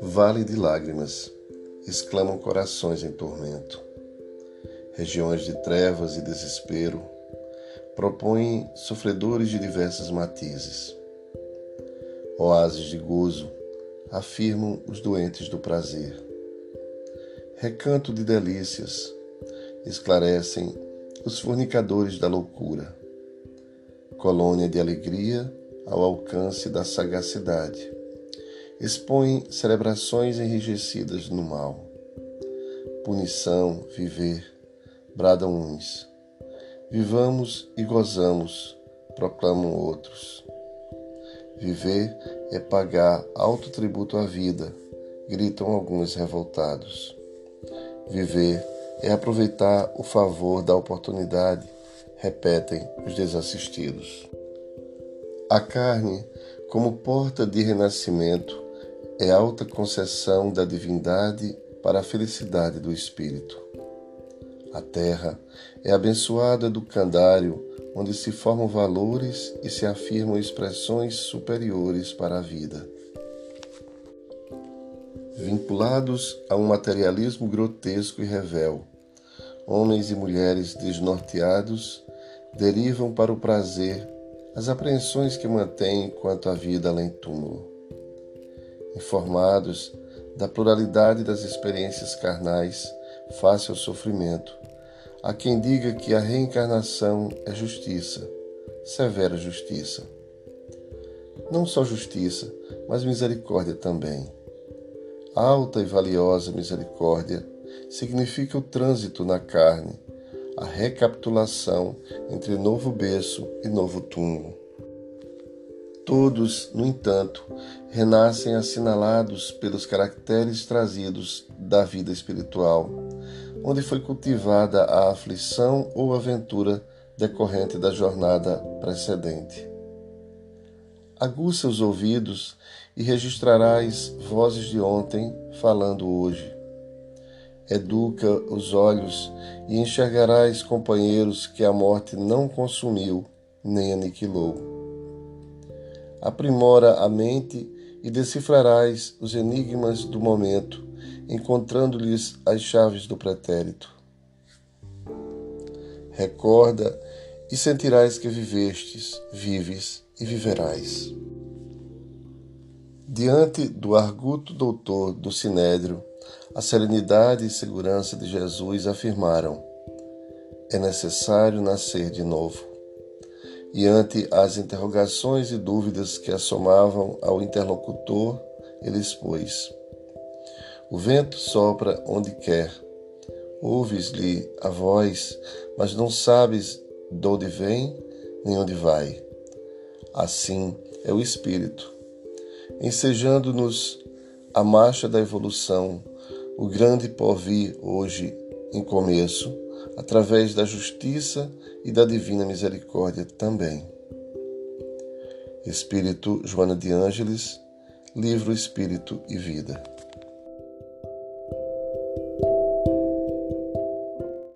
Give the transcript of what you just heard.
Vale de lágrimas, exclamam corações em tormento. Regiões de trevas e desespero propõem sofredores de diversas matizes. Oásis de gozo afirmam os doentes do prazer. Recanto de delícias esclarecem os fornicadores da loucura. Colônia de alegria ao alcance da sagacidade. Expõe celebrações enrijecidas no mal. Punição, viver, bradam uns. Vivamos e gozamos, proclamam outros. Viver é pagar alto tributo à vida, gritam alguns revoltados. Viver é aproveitar o favor da oportunidade, repetem os desassistidos. A carne, como porta de renascimento, é alta concessão da divindade para a felicidade do espírito. A terra é abençoada educandário onde se formam valores e se afirmam expressões superiores para a vida. Vinculados a um materialismo grotesco e revel, homens e mulheres desnorteados derivam para o prazer as apreensões que mantêm quanto à vida além túmulo. Informados da pluralidade das experiências carnais face ao sofrimento, Há quem diga que a reencarnação é justiça, severa justiça. Não só justiça, mas misericórdia também. Alta e valiosa misericórdia significa o trânsito na carne, a recapitulação entre novo berço e novo túmulo. Todos, no entanto, renascem assinalados pelos caracteres trazidos da vida espiritual, onde foi cultivada a aflição ou aventura decorrente da jornada precedente. Aguça os ouvidos e registrarás vozes de ontem falando hoje. Educa os olhos e enxergarás companheiros que a morte não consumiu nem aniquilou. Aprimora a mente e decifrarás os enigmas do momento encontrando-lhes as chaves do pretérito. Recorda e sentirás que vivestes, vives e viverás. Diante do arguto doutor do Sinédrio, a serenidade e segurança de Jesus afirmaram: é necessário nascer de novo. E ante as interrogações e dúvidas que assomavam ao interlocutor, ele expôs: o vento sopra onde quer. Ouves-lhe a voz, mas não sabes de onde vem nem onde vai. Assim é o Espírito, ensejando-nos a marcha da evolução, o grande porvir hoje em começo, através da justiça e da divina misericórdia também. Espírito Joana de Ângeles, livro Espírito e Vida.